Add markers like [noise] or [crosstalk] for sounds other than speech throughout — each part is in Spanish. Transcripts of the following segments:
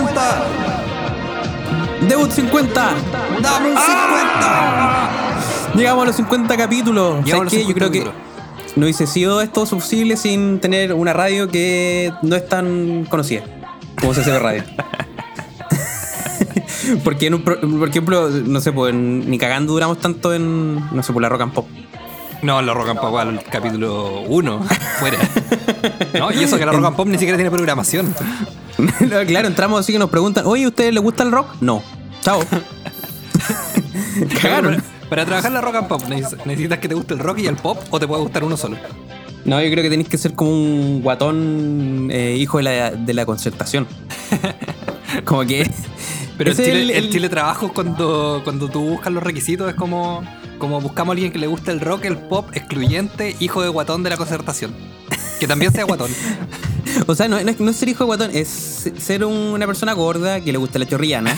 50. Debut 50. Dame un 50. Llegamos a los 50 capítulos. Llegamos ¿Sabes qué? Yo 50 creo que capítulos. no hubiese sido esto posible sin tener una radio que no es tan conocida como CCB Radio. [laughs] Porque, en un pro- por ejemplo, no sé, pues en- ni cagando duramos tanto en, no sé, por la rock and pop. No, lo Rock and Pop al capítulo 1. Fuera. [laughs] No, y eso que la Rock and Pop ni siquiera tiene programación. [laughs] claro, entramos así que nos preguntan, oye, ¿a ustedes les gusta el rock? No. Chao. [laughs] Cagaron. Para, para trabajar la Rock and Pop, ¿neces- ¿necesitas que te guste el rock y el pop o te puede gustar uno solo? No, yo creo que tenéis que ser como un guatón eh, hijo de la, de la concertación. [laughs] como que. Pero es Chile, el- Chile trabajo cuando, cuando tú buscas los requisitos es como, como buscamos a alguien que le guste el rock, el pop, excluyente, hijo de guatón de la concertación. Que también sea guatón. [laughs] O sea, no, no es, no es ser hijo de guatón, es ser un- una persona gorda que le gusta la chorrillana.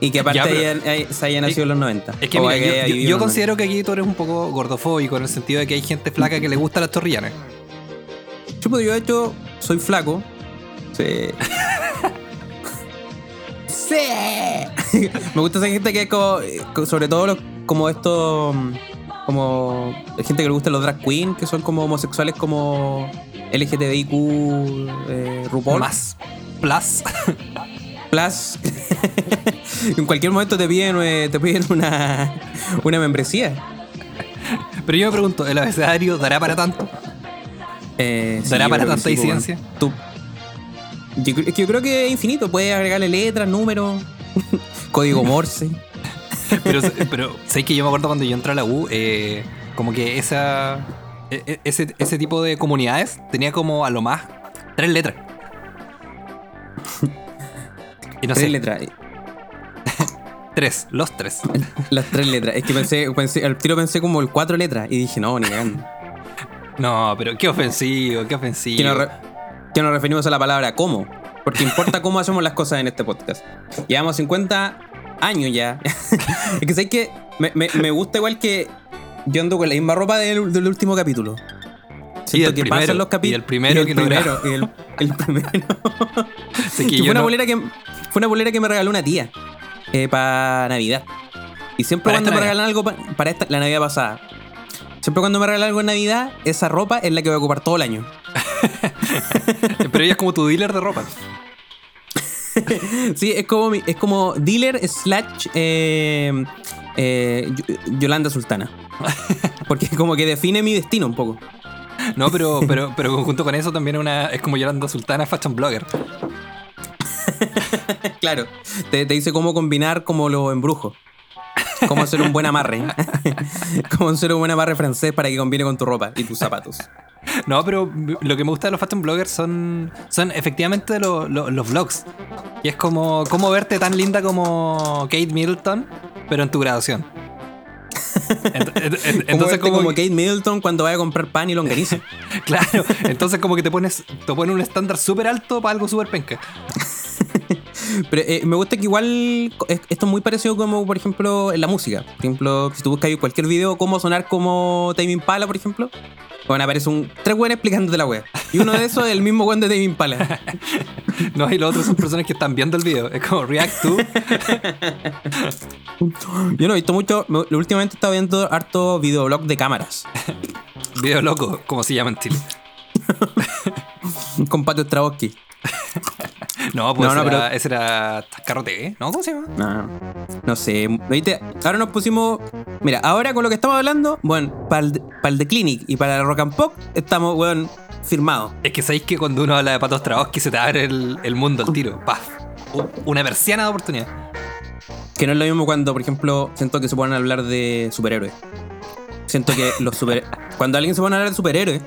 y que [laughs] aparte Ya, pero- haya- se haya nacido en los 90. Es que mira, que yo, yo- yo considero que aquí tú eres un poco gordofóbico en el sentido de que hay gente flaca que le gusta las torrillanas. 90. Chupo, yo de hecho soy flaco. Sí. sí. [laughs] Me gusta esa gente que es como. Sobre todo los- como estos. Como. gente que le gusta los drag queen, que son como homosexuales como LGTBIQ, eh, RuPaul. Más. Plus. [laughs] Plus. [laughs] en cualquier momento te piden, eh, te piden una, una membresía. Pero yo me pregunto, ¿el abecedario dará para tanto? Eh, ¿Dará para tanta sí, disidencia? Tú- Yo, cre- es que yo creo que es infinito. Puedes agregarle letras, números, [laughs] código Morse. Pero, pero ¿sabes que yo me acuerdo cuando yo entré a la U? eh, como que esa. E- e- Ese, ese tipo de comunidades tenía como a lo más tres letras. [laughs] Y no tres sé, letras. [laughs] tres, los tres. [laughs] Las tres letras. Es que pensé, pensé, al tiro pensé como el cuatro letras. Y dije, no, ni cagando. No, pero qué ofensivo, qué ofensivo. Que nos, re- que nos referimos a la palabra cómo. Porque importa cómo hacemos las cosas en este podcast. Llevamos 50 años ya. es que sé que me, me- me gusta igual que yo ando con la misma ropa del, del último capítulo. Siento del que primero, pasan los capi- y el primero el que primero, y el, el [laughs] primero. Que fue, una no- bolera que, fue una bolera que me regaló una tía para Navidad. Y siempre Para cuando me Navidad. regalan algo pa- para esta, la Navidad pasada, siempre cuando me regalan algo en Navidad, esa ropa es la que voy a ocupar todo el año. [laughs] Pero ella es como tu dealer de ropa. [laughs] Sí, es como, es como dealer slash eh, eh, Yo- Yolanda Sultana. [laughs] Porque como que define mi destino un poco. No, pero, [laughs] pero, pero junto con eso también una, es como Yolanda Sultana, fashion blogger. [laughs] Claro, te, te dice cómo combinar como los embrujos. Cómo hacer un buen amarre. cómo hacer un buen amarre francés para que combine con tu ropa y tus zapatos. No, pero lo que me gusta de los fashion bloggers son, son efectivamente lo- lo- los vlogs. Y es como, como verte tan linda como Kate Middleton, pero en tu graduación. Entonces verte como, como que- Kate Middleton cuando vaya a comprar pan y longaniza. [laughs] claro, entonces como que te pones te pones un estándar súper alto para algo súper penca. [laughs] Pero eh, me gusta que igual esto es muy parecido como, por ejemplo, en la música. Por ejemplo, si tú buscas cualquier video, cómo sonar como Tame Impala, por ejemplo, bueno, aparece un tres weones explicándote la wea. Y uno de esos es el mismo weón de Tame Impala. [laughs] No, y los otros son personas que están viendo el video. Es como React to. [laughs] Yo no he visto mucho, me- últimamente he estado viendo harto videoblog de cámaras. Video loco, como se llama en Chile. Con Pato Straboski. No, pues No, no, ese, era, pero- ese era Carro TV, ¿no? ¿Cómo se llama? No, no sé. ¿Viste? Ahora nos pusimos. Mira, ahora con lo que estamos hablando, bueno, para el, para el The Clinic y para el Rock and Pop, estamos, weón, firmados. Es que sabéis que cuando uno habla de Patos Straboski se te abre el, el mundo al tiro. ¡Paf! Una persiana de oportunidad. Que no es lo mismo cuando, por ejemplo, siento que se ponen a hablar de superhéroes. Siento que los super... [laughs] cuando alguien se pone a hablar de superhéroes,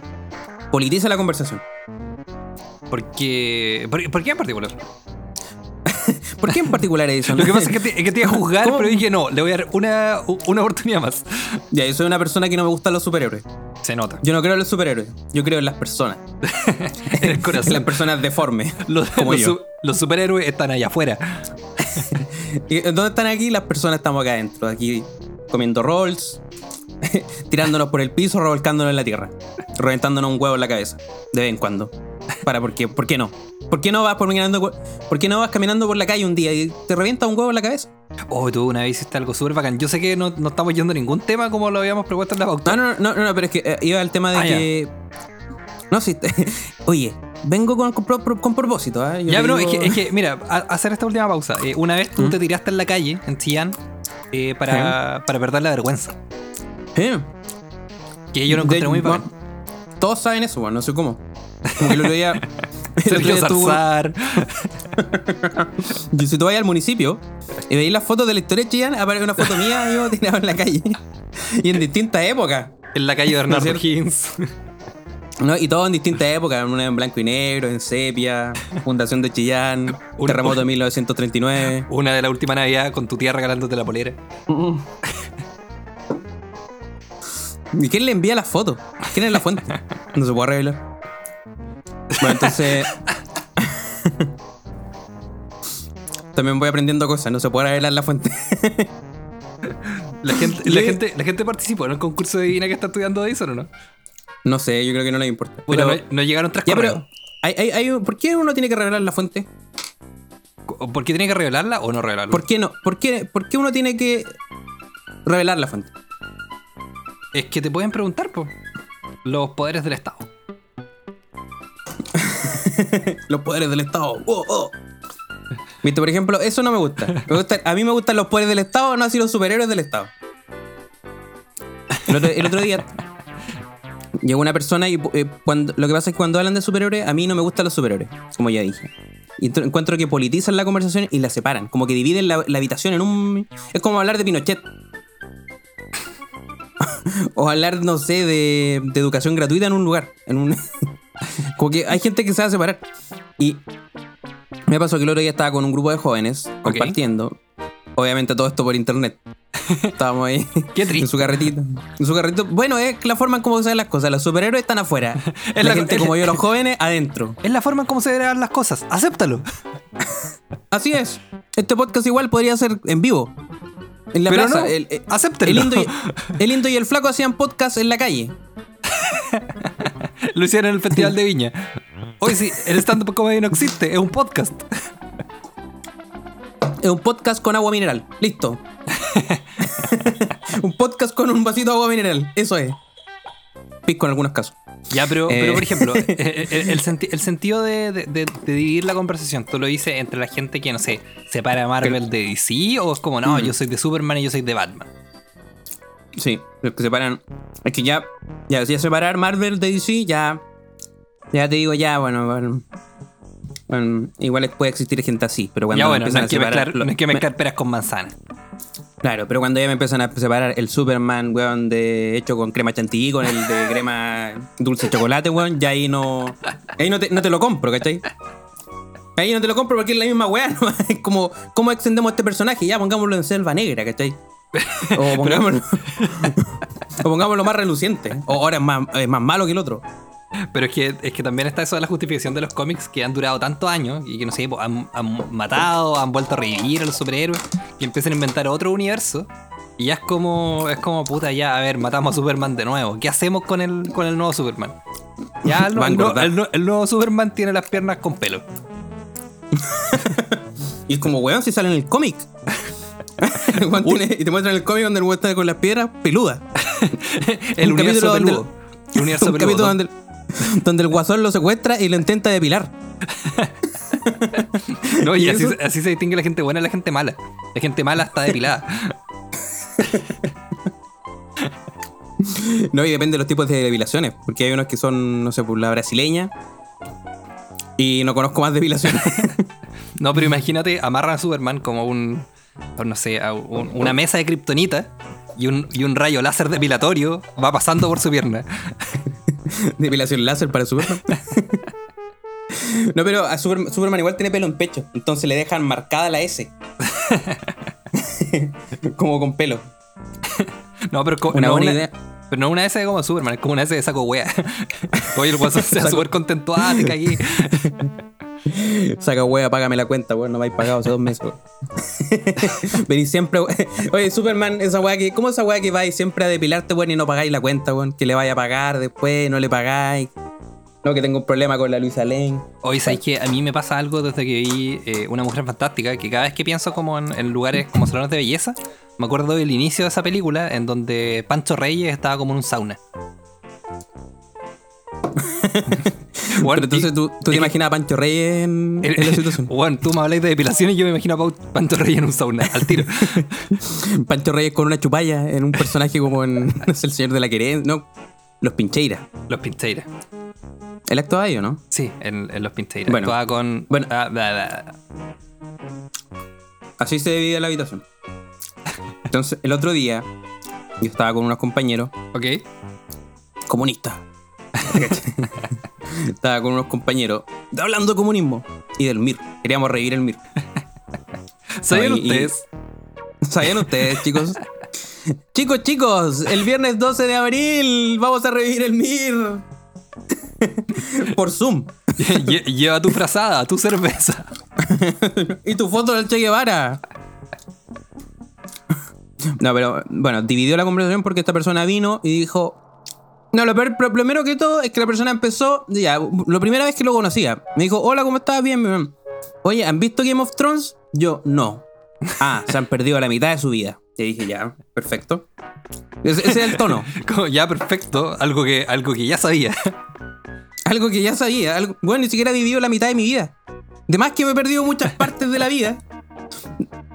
politiza la conversación. Porque. ¿Por, por qué en particular? [laughs] ¿Por qué en particular? [laughs] Lo que pasa es que te, es que te iba a juzgar, ¿Cómo? pero dije no, le voy a dar una, una oportunidad más. Ya, yo soy una persona que no me gustan los superhéroes. Se nota. Yo no creo en los superhéroes. Yo creo en las personas. [laughs] En el En las corazón. personas deformes. Los, como los yo. los superhéroes están allá afuera. ¿Y dónde están aquí? Las personas estamos acá adentro. Aquí comiendo rolls, tirándonos por el piso, revolcándonos en la tierra, reventándonos un huevo en la cabeza. De vez en cuando. Para, ¿por qué? ¿Por qué no? ¿Por qué no vas por caminando, por qué no vas caminando por la calle un día y te revienta un huevo en la cabeza? Oh, tú una vez hiciste algo súper bacán. Yo sé que no, no estamos yendo a ningún tema como lo habíamos propuesto en la pauta. No, no, no, no, no, pero es que eh, iba al tema de Ah, ya. que. No, sí. [laughs] Oye, vengo con, con, pro- con propósito. Yo ya, pero es que, es que, mira, a- hacer esta última pausa. Eh, una vez tú ¿Mm? te tiraste en la calle, en Chillán, eh, para, para perder la vergüenza. Eh, Que yo lo encontré de- muy bacán. Todos saben eso, bueno, no sé cómo. El otro día. el otro día tuvo- si tú vas al municipio y veis las fotos de la historia de Chillán, aparece una foto mía yo [laughs] tirado en la calle. Y en distintas épocas. En la calle de Bernardo ¿No es Higgins. ¿no? Y todo en distintas épocas. Una en blanco y negro, en sepia, Fundación de Chillán, [laughs] Un- Terremoto de 1939. Una de la última Navidad con tu tía regalándote la polera. ¿Y quién le envía las fotos? ¿Quién es la fuente? No se puede revelar. Bueno, entonces. También voy aprendiendo cosas, no se puede revelar la fuente. La gente, la, gente, la gente participó en el concurso de divina que está estudiando Dyson o no. No sé, yo creo que no le importa. Puta, Pero, no, no llegaron tres ya, pero. Hay, hay, hay un- ¿Por qué uno tiene que revelar la fuente? ¿Por qué tiene que revelarla o no revelarla? ¿Por qué no? ¿Por qué, por qué uno tiene que revelar la fuente? Es que te pueden preguntar, po. Los poderes del Estado. [laughs] Los poderes del Estado. Oh, oh. Viste, por ejemplo, eso no me gusta. A mí me gustan los poderes del Estado, no así los superhéroes del Estado. El otro, día llegó una persona y eh, cuando, lo que pasa es que cuando hablan de superhéroes, a mí no me gustan los superhéroes, como ya dije. Y encuentro que politizan la conversación y la separan, como que dividen la, la habitación en un... Es como hablar de Pinochet. [laughs] o hablar, no sé, de, de educación gratuita en un lugar. En un... como que hay gente que se va a separar. Y me pasó que el otro día estaba con un grupo de jóvenes compartiendo. Obviamente todo esto por internet. [laughs] Estábamos ahí Qué en triste. su carretito. En su carretito. Bueno, es la forma en cómo se ven las cosas. Los superhéroes están afuera. [laughs] Es la, la- gente es- como yo, los [laughs] jóvenes, adentro. Es la forma en cómo se dar las cosas. Acéptalo. Así es. Este podcast igual podría ser en vivo. En la Pero plaza. no, el, el- acéptenlo. el, indo y, el Indo y el flaco hacían podcast en la calle. Lo hicieron en el Festival de [laughs] Viña. Hoy sí, el stand-up comedy no existe, es un podcast. Es un podcast con agua mineral. Listo. [laughs] un podcast con un vasito de agua mineral. Eso es. Pisco en algunos casos. Ya, pero, Eh. pero por ejemplo, [laughs] el, senti- el sentido de, de- de- de dividir la conversación, ¿tú lo dices entre la gente que, no sé, separa Marvel de DC o es como, no, Mm. yo soy de Superman y yo soy de Batman? Sí, los que separan. Es que ya, ya, ya separar Marvel de DC, ya. Ya te digo, ya, bueno, bueno. bueno, igual puede existir gente así, pero cuando ya me bueno, no empiezan hay, a que separar. mezclar, lo- no hay que me- peras con manzanas. claro, pero cuando ya me empiezan a separar el Superman, weón, de hecho con crema chantilly, con el de crema dulce chocolate, weón, ya ahí no. Ahí no te, no te lo compro, ¿cachai? Ahí no te lo compro porque es la misma weá, [laughs] ¿no? Es como, ¿cómo extendemos este personaje? Ya, pongámoslo en selva negra, ¿cachai? O pongámoslo, [laughs] o pongámoslo más reluciente. O ahora es más, es más malo que el otro. Pero es que, es que también está eso de la justificación de los cómics que han durado tantos años y que no sé, po, han, han matado, han vuelto a revivir a los superhéroes y empiezan a inventar otro universo. Y ya es como, es como puta, ya, a ver, matamos a Superman de nuevo. ¿Qué hacemos con el, con el nuevo Superman? Ya el [laughs] nuevo Superman tiene las piernas con pelo. [laughs] Y es como, weón, si sale en el cómic. Tiene- y te muestran el cómic donde el weón está con las piedras peludas. [laughs] El Un universo peludo. El universo [laughs] Un peludo. capítulo donde, donde el guasón lo secuestra y lo intenta depilar. [laughs] No, y ¿Y así, así se distingue la gente buena y la gente mala. La gente mala está depilada. No, y depende de los tipos de depilaciones. Porque hay unos que son, no sé, por la brasileña. Y no conozco más depilaciones. No, pero imagínate, amarran a Superman como un, no sé, a un- una mesa de kriptonita y un, y un rayo láser depilatorio va pasando por su pierna. [laughs] Depilación láser para Superman. [laughs] No, pero a Super- Superman igual tiene pelo en pecho. Entonces le dejan marcada la S. [laughs] Como con pelo. No, pero, Una no buena una- idea. pero no una S como Superman, es como una S de saco wea. Oye, el guasón se súper contento. Ah, te. [laughs] Saca hueá, págame la cuenta, weón. No me habéis pagado hace dos meses. weón. [laughs] Venís siempre. Oye, Superman, esa weá que. ¿Cómo esa weá que vais siempre a depilarte, weón, y no pagáis la cuenta, weón? Que le vaya a pagar después, no le pagáis. No, que tengo un problema con la Luisa Lane. Hoy sabéis que a mí me pasa algo desde que vi eh, Una Mujer Fantástica, que cada vez que pienso como en, en lugares como salones de belleza, me acuerdo del inicio de esa película en donde Pancho Reyes estaba como en un sauna. [laughs] Bueno, Pero entonces tú, tú te imaginas a Pancho Reyes en, en la [laughs] situación. Bueno, tú me habláis de depilación y yo me imagino a Pancho Reyes en un sauna, al tiro. [laughs] Pancho Reyes con una chupalla en un personaje como en no sé, El Señor de la Querencia. No, Los Pincheiras. Los Pincheiras. Él actuaba ahí, ¿o no? Sí, en, en Los Pincheiras. Bueno. Actuaba con... Bueno. ah, bla, bla. Así se divide la habitación. Entonces, el otro día, yo estaba con unos compañeros Ok. comunistas. [laughs] estaba con unos compañeros hablando de comunismo y del MIR. Queríamos revivir el MIR. [laughs] ¿Sabían y- ustedes? ¿Sabían ustedes, chicos? chicos, chicos, el viernes 12 de abril vamos a revivir el MIR. [laughs] Por Zoom. Lle- Lleva tu frazada, tu cerveza. y tu foto del Che Guevara. No, pero bueno, dividió la conversación porque esta persona vino y dijo. No, lo, peor- lo primero que todo es que la persona empezó. Ya, la primera vez que lo conocía. Me dijo, hola, ¿cómo estás? Bien, bien. Oye, ¿han visto Game of Thrones? Yo, no. Ah, se han perdido la mitad de su vida. Y dije, ya, perfecto. Ese, ese es el tono. [laughs] Como, ya, perfecto. Algo que, algo que ya sabía. [laughs] Algo que ya sabía. Algo, bueno, ni siquiera he vivido la mitad de mi vida. De más que me he perdido muchas partes de la vida.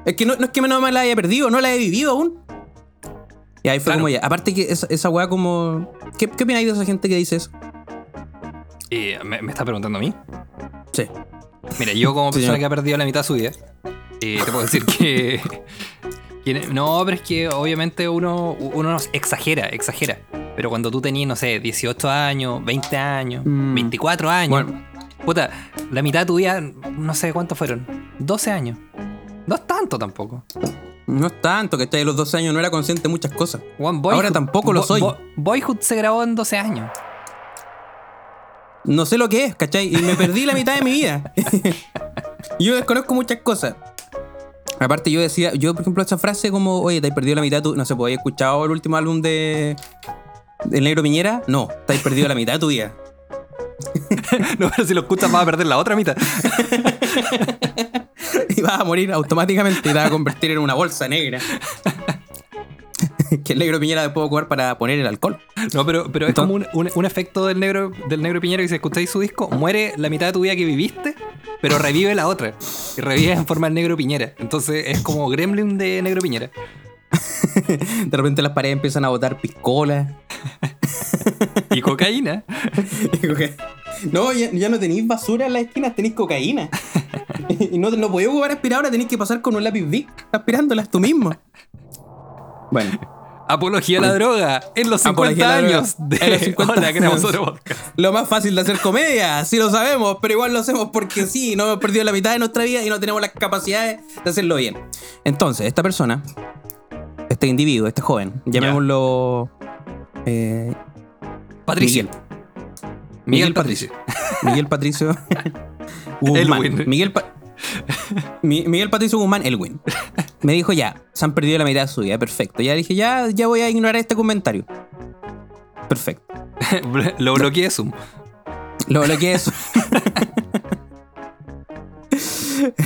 Es que no, no es que no me la haya perdido, no la he vivido aún. Y ahí fue Claro. como ya. Aparte que esa, esa weá como... ¿Qué, ¿Qué opináis de esa gente que dice eso? Y me, me está preguntando a mí. Sí. Mira, yo como [laughs] persona que ha perdido la mitad de su vida, eh, te puedo decir que, [laughs] que- No, pero es que obviamente uno, uno exagera, exagera. Pero cuando tú tenías, no sé, 18 años, 20 años, Mm. 24 años, Bueno, puta, la mitad de tu vida, no sé cuántos fueron, 12 años. No es tanto tampoco. no es tanto, que a los 12 años no era consciente de muchas cosas. One Ahora tampoco lo soy. Boyhood se grabó en 12 años. No sé lo que es, ¿cachai? Y me perdí la mitad de mi vida. [laughs] Yo desconozco muchas cosas. Aparte, yo decía, yo por ejemplo, esa frase como, oye, te has perdido la mitad tu. No sé, pues, ¿has escuchado el último álbum de. del Negro Piñera? No, te has perdido la mitad de tu vida. [laughs] No, pero si lo escuchas vas a perder la otra mitad. [laughs] Y vas a morir automáticamente y te vas a convertir en una bolsa negra. [laughs] que el Negro Piñera después va a ocupar para poner el alcohol. No, pero, pero es Entonces- como un, un- un efecto del negro, del negro Piñero que si escucháis su disco, muere la mitad de tu vida que viviste, pero revive la otra. Y revive en forma del negro Piñera. Entonces es como Gremlin de negro Piñera. [laughs] De repente las paredes empiezan a botar piscolas. [laughs] Y cocaína. Digo que, [laughs] no, ya, ya no tenéis basura en las esquinas, tenéis cocaína. [laughs] y no, no podéis ocupar aspiradora, tenéis que pasar con un lápiz Bic aspirándolas tú mismo. Bueno, [laughs] Apología a la droga en los 50 Apología a la droga años de los 50 Hola, queremos años. otro podcast. lo más fácil de hacer comedia, sí lo sabemos, pero igual lo hacemos porque sí, no hemos perdido la mitad de nuestra vida y no tenemos las capacidades de hacerlo bien. Entonces, esta persona, este individuo, este joven, llamémoslo eh, Patricio. Miguel. Miguel, Miguel Patricio. [laughs] Miguel Patricio. [laughs] Elwin. Miguel, Pa- Miguel Patricio Guzmán Elwin. Me dijo ya, se han perdido la mitad de su vida, perfecto. Ya dije, ya, ya voy a ignorar este comentario. Perfecto. [laughs] Lo bloqueé de Zoom. Lo bloqueé eso.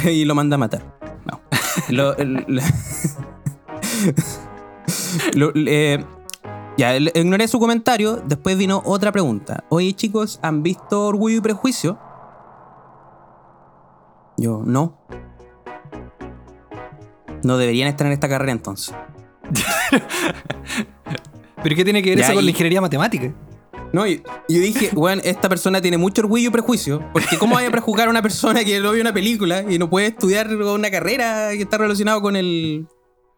y lo manda a matar. No. Lo, Lo- eh, ya, ignoré su comentario. Después vino otra pregunta. Oye, chicos, ¿han visto Orgullo y Prejuicio? Yo, no. No deberían estar en esta carrera entonces. [laughs] ¿Pero qué tiene que ver Ya, eso con y- la ingeniería matemática? No, y yo dije, [laughs] bueno, esta persona tiene mucho orgullo y prejuicio. Porque ¿cómo vaya a prejuzgar a una persona que no vio una película y no puede estudiar una carrera que está relacionado con el...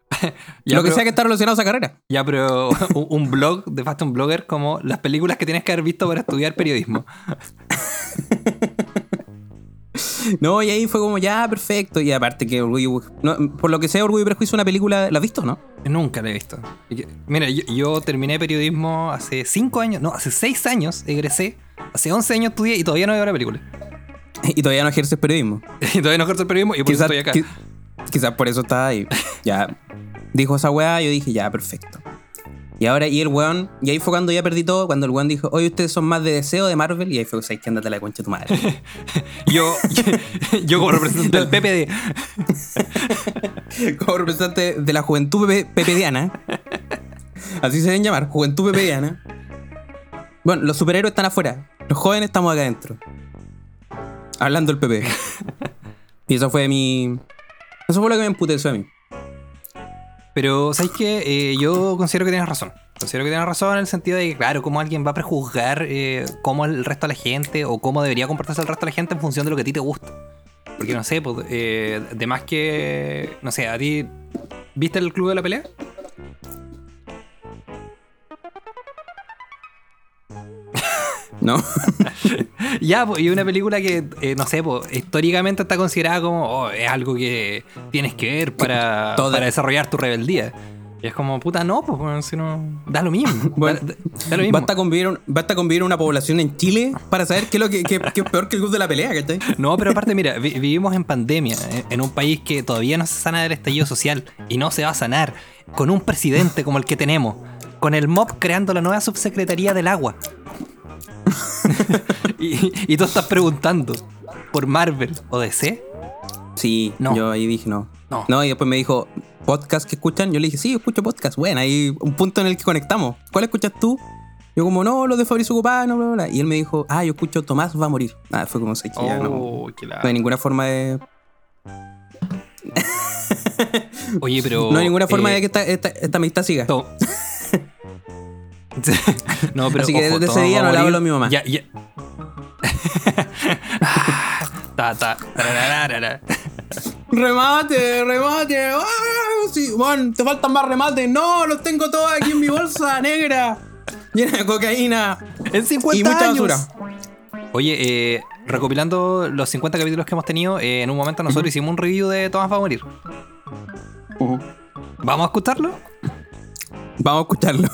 [laughs] Ya, lo que pero- sea que está relacionado a esa carrera. Ya, pero [laughs] un, blog de Fashion Blogger como las películas que tienes que haber visto para estudiar periodismo. [laughs] No, y ahí fue como, ya, perfecto. Y aparte que Orgullo... no, por lo que sea, Orgullo y Prejuicio una película... ¿La has visto, no? Nunca la he visto. Mira, yo, yo terminé periodismo hace 5 años, no, hace 6 años egresé. Hace 11 años estudié y todavía no veo la película. Y todavía no ejerces periodismo. Y todavía no ejerzo el periodismo y por eso estoy acá. qui- quizás por eso está ahí. Ya. Dijo esa weá, yo dije, ya, perfecto. Y ahora, y el weón, y ahí fue cuando ya perdí todo, cuando el weón dijo, oye, ustedes son más de deseo de Marvel, y ahí fue, ¿sabes que Andate a la concha de tu madre. [laughs] Yo, [laughs] yo como representante del PPD. [laughs] Como representante de la juventud pepe- pepediana, así se deben llamar, juventud pepediana. Bueno, los superhéroes están afuera, los jóvenes estamos acá adentro. Hablando del PP. Y eso fue mi. Eso fue lo que me emputeció a mí. Pero, ¿sabes qué? Eh, yo considero que tienes razón. Considero que tienes razón en el sentido de que, claro, cómo alguien va a prejuzgar eh, cómo el resto de la gente o cómo debería comportarse el resto de la gente en función de lo que a ti te gusta. Porque, no sé, pues, eh, de más que, no sé, a ti, ¿viste el Club de la Pelea? ¿No? [laughs] Ya, y una película que, eh, no sé, pues, históricamente está considerada como, oh, es algo que tienes que ver para, Toda- para desarrollar tu rebeldía. Y es como, puta, no, pues, si no, da lo mismo. [laughs] Bueno, da, da lo mismo. Basta con, vivir, un- basta con vivir una población en Chile para saber qué es lo que, qué- qué es peor que el club de la pelea, ¿cachai? [laughs] No, pero aparte, mira, vi- vivimos en pandemia, en, en un país que todavía no se sana del estallido social y no se va a sanar con un presidente como el que tenemos, con el MOB creando la nueva subsecretaría del agua. [laughs] y, y tú estás preguntando por Marvel o DC. Sí, No. yo ahí dije no. No. y después me dijo, ¿podcast que escuchan? Yo le dije, sí, escucho podcast. Bueno, hay un punto en el que conectamos. ¿Cuál escuchas tú? Yo como, no, los de Fabricio Copano, bla, bla, bla. Y él me dijo, ah, yo escucho Tomás va a morir. Ah, fue como, sé que ya no, Oh, no hay ninguna forma de... Oye, pero. [laughs] no hay ninguna forma eh, de que esta, esta, esta amistad siga. to- [laughs] [laughs] no, pero. Así que ojo, desde ese día no le hablo a mi mamá. Ya, ya. [laughs] ta, ta. Remate, remate. ¡Ah! Sí, Juan, te faltan más remates. No, los tengo todos aquí en mi bolsa [laughs] negra. Llena de cocaína. En 50 Y mucha años. basura. Oye, eh, recopilando los 50 capítulos que hemos tenido, eh, en un momento nosotros hicimos un review de Tomás va a morir. ¿Vamos a escucharlo? Vamos a escucharlo.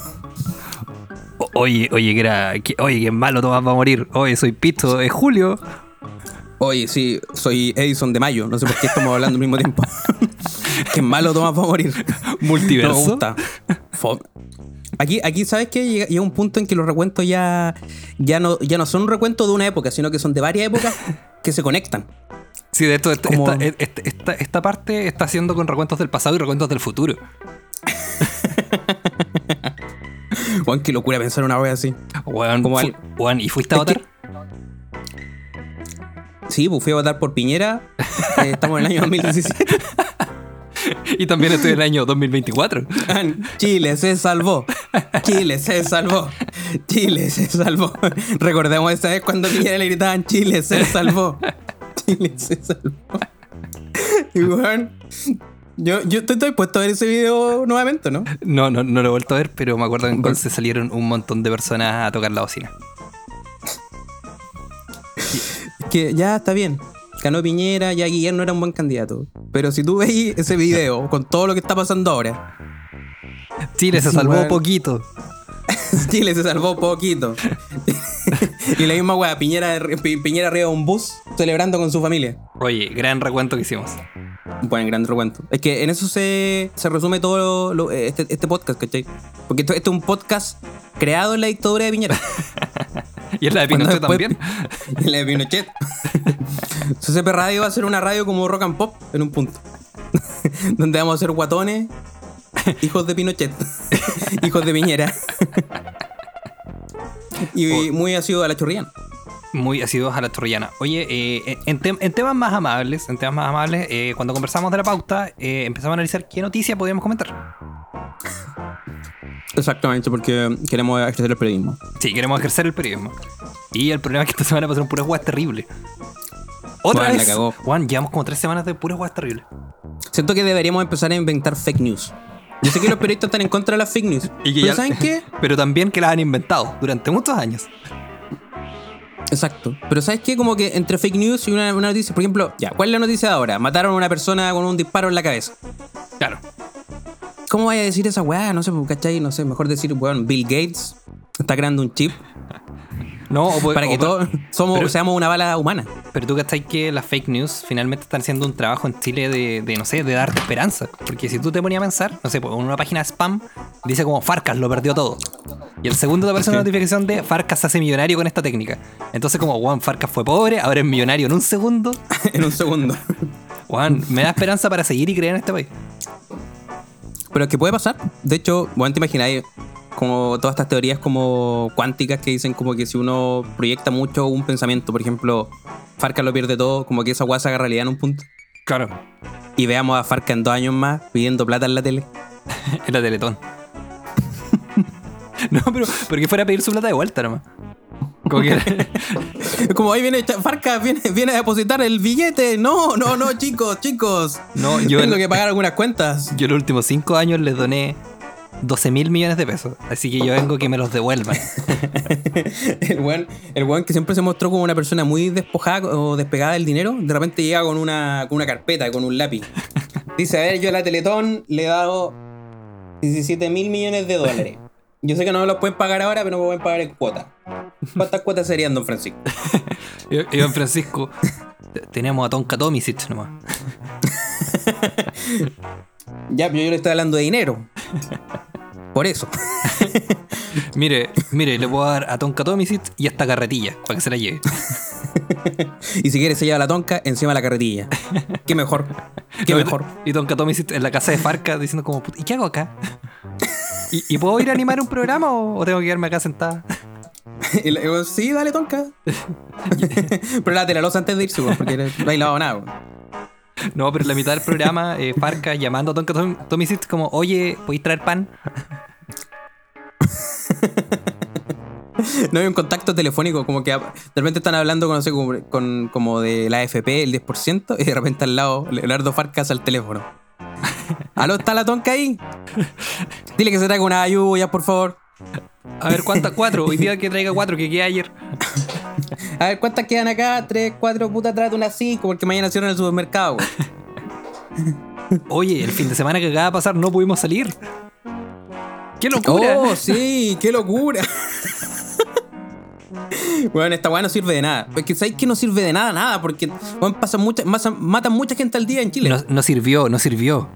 Oye, oye, que era. que- oye, qué malo Tomás va a morir. Oye, soy Pisto, es Julio. Oye, sí, soy Edison de Mayo. No sé por qué estamos hablando al mismo tiempo. [laughs] Qué malo Tomás va a morir. Multiverso. No me gusta. Aquí, aquí, ¿sabes qué? Llega, llega un punto en que los recuentos ya, ya, no, ya no son un recuento de una época, sino que son de varias épocas que se conectan. Sí, de hecho, esta, Como- esta- esta- esta- esta parte está haciendo con recuentos del pasado y recuentos del futuro. [laughs] [laughs] Juan, qué locura pensar una wea así. Como al- weón, ¿y fuiste a votar? Sí, pues fui a votar por Piñera. Eh, estamos en el año [laughs] 2017. Y también estoy en el año 2024. Chile se salvó. Chile se salvó. Chile se salvó. Recordemos esa vez cuando Piñera le gritaban Chile se salvó. Chile se salvó. Y yo, yo estoy, estoy puesto a ver ese video nuevamente, ¿no? No, no, no lo he vuelto a ver, pero me acuerdo que entonces salieron un montón de personas a tocar la bocina. [laughs] Que ya está bien. Ganó Piñera, ya Guillermo era un buen candidato. Pero si tú veis ese video con todo lo que está pasando ahora, Chile se salvó weón. poquito. [laughs] Chile se salvó poquito. [laughs] y la misma weá, Piñera, Pi- Piñera arriba de un bus celebrando con su familia. Oye, gran recuento que hicimos. Buen gran recuento. Es que en eso se, se resume todo lo- este, este podcast, ¿cachai? Porque esto, esto es un podcast creado en la dictadura de Piñera. [laughs] Y es la de Pinochet después- también. en la de Pinochet. [laughs] [laughs] Su CP Radio va a ser una radio como rock and pop en un punto. Donde vamos a ser guatones, hijos de Pinochet, hijos de Piñera. y muy ácido a la chorrillana. Muy asiduos a la chorrillana. Oye, eh, en, tem- en temas más amables, en temas más amables, eh, cuando conversamos de la pauta, eh, empezamos a analizar qué noticia podíamos comentar. Exactamente, porque queremos ejercer el periodismo. Sí, queremos ejercer el periodismo. Y el problema es que esta semana pasaron puras guas terribles. Otra Juan, la vez. cagó. Juan, llevamos como tres semanas de puras guas terribles. Siento que deberíamos empezar a inventar fake news. Yo sé que los periodistas están en contra de las fake news. [laughs] Y que pero ya- ¿saben qué? [laughs] Pero también que las han inventado durante muchos años. Exacto. Pero ¿sabes qué? Como que entre fake news y una, una noticia, por ejemplo, ya, ¿cuál es la noticia de ahora? Mataron a una persona con un disparo en la cabeza. Claro. ¿Cómo vaya a decir esa weá? No sé, pues, ¿cachai? No sé, mejor decir, weón, Bill Gates está creando un chip No, o puede- para que todos [laughs] somos, pero- seamos una bala humana. Pero tú cachai que las fake news finalmente están haciendo un trabajo en Chile de, de, no sé, de darte esperanza. Porque si tú te ponías a pensar, no sé, pues, en una página de spam dice como Farcas lo perdió todo. Y el segundo te aparece una [laughs] notificación de Farcas se hace millonario con esta técnica. Entonces como, Juan, Farcas fue pobre, ahora es millonario en un segundo. [laughs] en un segundo. Juan, me da esperanza para seguir y creer en este país. Pero es que puede pasar. De hecho, bueno, te imagináis como todas estas teorías como cuánticas que dicen como que si uno proyecta mucho un pensamiento, por ejemplo, Farca lo pierde todo, como que esa guasa haga realidad en un punto. Claro. Y veamos a Farca en dos años más pidiendo plata en la tele. [laughs] En la Teletón. [laughs] no, pero, pero que fuera a pedir su plata de vuelta nomás. Como que [laughs] como ahí viene Farca, viene, viene a depositar el billete. No, no, no, chicos, chicos. No, yo- tengo que pagar algunas cuentas. yo los últimos cinco años les doné 12 mil millones de pesos. Así que yo vengo que me los devuelvan. [laughs] El weón, el weón que siempre se mostró como una persona muy despojada o despegada del dinero, de repente llega con una, con una carpeta, con un lápiz. Dice, a ver, yo a la Teletón le he dado 17 mil millones de dólares. Yo sé que no me los pueden pagar ahora, pero me pueden pagar en cuotas. ¿Cuántas cuotas serían, don Francisco? [laughs] Y- Iván Francisco, te- tenemos a Tonka Tomisic nomás. [laughs] Ya, pero yo le estoy hablando de dinero. Por eso. [laughs] Mire, mire, le puedo dar a Tonka Tomisic y esta carretilla para que se la lleve. [laughs] Y si quieres se lleva la tonca encima de la carretilla. Qué mejor. Qué No, mejor. Y Tonka Tomisic en la casa de Farca diciendo como, "Puta, ¿y qué hago acá? ¿Y, y puedo ir a animar un programa o, o tengo que quedarme acá sentada? [laughs] Y le digo, sí, dale tonca. pero la losa antes de irse, weón, porque no hay lavado nada. [laughs] No, pero en la mitad del programa, eh, Farca llamando a Tonka Tom- Tomisic como, oye, ¿podéis traer pan? [laughs] No hay un contacto telefónico, como que de repente están hablando con, no sé, como, con- como de la AFP, el 10%, y de repente al lado Leonardo Farcas al teléfono. ¿Aló, está la tonca ahí? Dile que se traiga una ayuda, por favor. A ver, ¿cuántas? Cuatro. Hoy día que traiga cuatro, que quede ayer. [laughs] [laughs] A ver, ¿cuántas quedan acá? Tres, cuatro, puta, tráete una cinco, porque mañana cierran el supermercado. [laughs] Oye, el fin de semana que acaba de pasar no pudimos salir. ¡Qué locura! ¡Oh, sí! ¡Qué locura! Bueno, esta weá no sirve de nada. Es que sabéis que no sirve de nada, nada, porque pasan mucha, matan, matan mucha gente al día en Chile. No, no sirvió, no sirvió.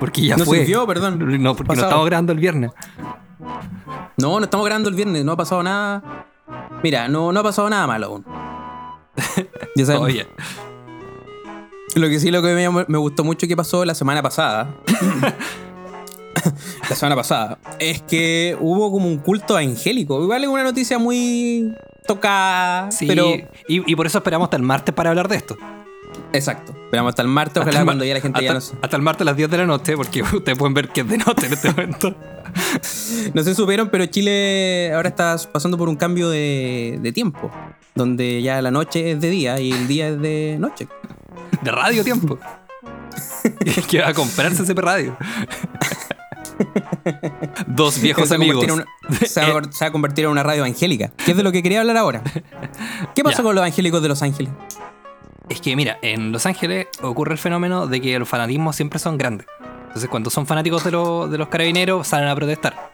Porque ya No fue. sirvió, perdón. No, porque no Pasado. estamos grabando el viernes. No, no estamos grabando el viernes, no ha pasado nada. Mira, no, no ha pasado nada malo aún. [laughs] Ya saben, Oye, Lo que sí, lo que me, me gustó mucho que pasó la semana pasada. [coughs] la semana pasada. Es que hubo como un culto angélico. Igual es una noticia muy tocada. sí. Pero. Y, y por eso esperamos hasta el martes para hablar de esto. Exacto. Esperamos hasta el martes. Hasta Ojalá el cuando ya la gente hasta, ya no sé. hasta el martes a las 10 de la noche, porque [laughs] ustedes pueden ver que es de noche en este [laughs] momento. No se supieron, pero Chile ahora está pasando por un cambio de, de tiempo. Donde ya la noche es de día y el día es de noche. De radio tiempo. [laughs] que va a comprarse ese radio. Dos viejos se amigos. una- se, va a, se va a convertir en una radio angélica. Que es de lo que quería hablar ahora. ¿Qué pasó con los angélicos de Los Ángeles? Es que mira, en Los Ángeles ocurre el fenómeno de que los fanatismos siempre son grandes. Entonces cuando son fanáticos de, lo- de los carabineros salen a protestar.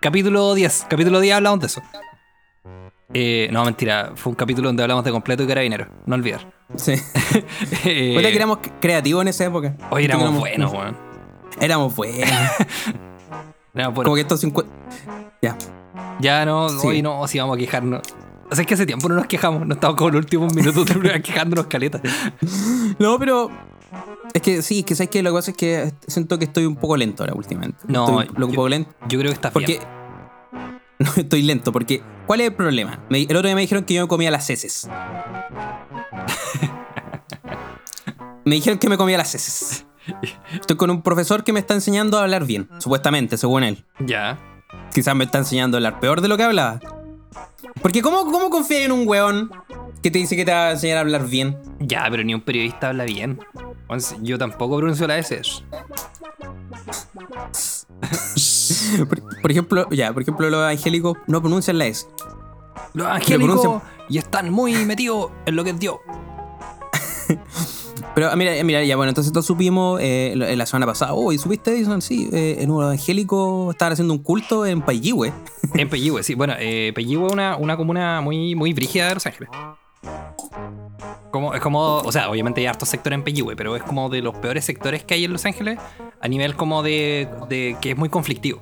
Capítulo 10. Capítulo 10 hablamos de eso. Eh, no, mentira. Fue un capítulo donde hablamos de completo y carabineros. No olvidar. Sí. [laughs] Eh, que éramos creativos en esa época. hoy éramos Éramos- buenos, weón. Éramos buenos. [laughs] Éramos buenos. Como que estos 50. Ya. Ya no, Sí. hoy no, si vamos a quejarnos. O sea, es que hace tiempo no nos quejamos. No estamos como en los últimos minutos quejándonos caleta. No, pero. Es que sí, es que sabes que lo que pasa es que siento que estoy un poco lento ahora últimamente. No, Estoy un yo- poco lento. Yo creo que está Porque. bien. [laughs] No, estoy lento, porque. ¿Cuál es el problema? Me- el otro día me dijeron que yo me comía las heces. [laughs] me dijeron que me comía las heces. Estoy con un profesor que me está enseñando a hablar bien, supuestamente, según él. Ya. Quizás me está enseñando a hablar peor de lo que hablaba. Porque ¿cómo, cómo confías en un weón que te dice que te va a enseñar a hablar bien? Ya, pero ni un periodista habla bien. Yo tampoco pronuncio la S. [laughs] Por, por ejemplo, ya, por ejemplo, los angélicos no pronuncian la S. Los angélicos pronuncian- y están muy metidos en lo que es Dios. [laughs] Pero ah, mira, mira, ya bueno, entonces todos supimos eh, lo- la semana pasada, oh, ¿y supiste, Edison? Sí, eh, en un evangélico estaban haciendo un culto en Payihue. [laughs] En Pellihue, sí. Bueno, eh, es una, una comuna muy, muy brígida de Los Ángeles. Como, es como, o sea, obviamente hay hartos sectores en Pellihue, pero es como de los peores sectores que hay en Los Ángeles a nivel como de, de que es muy conflictivo.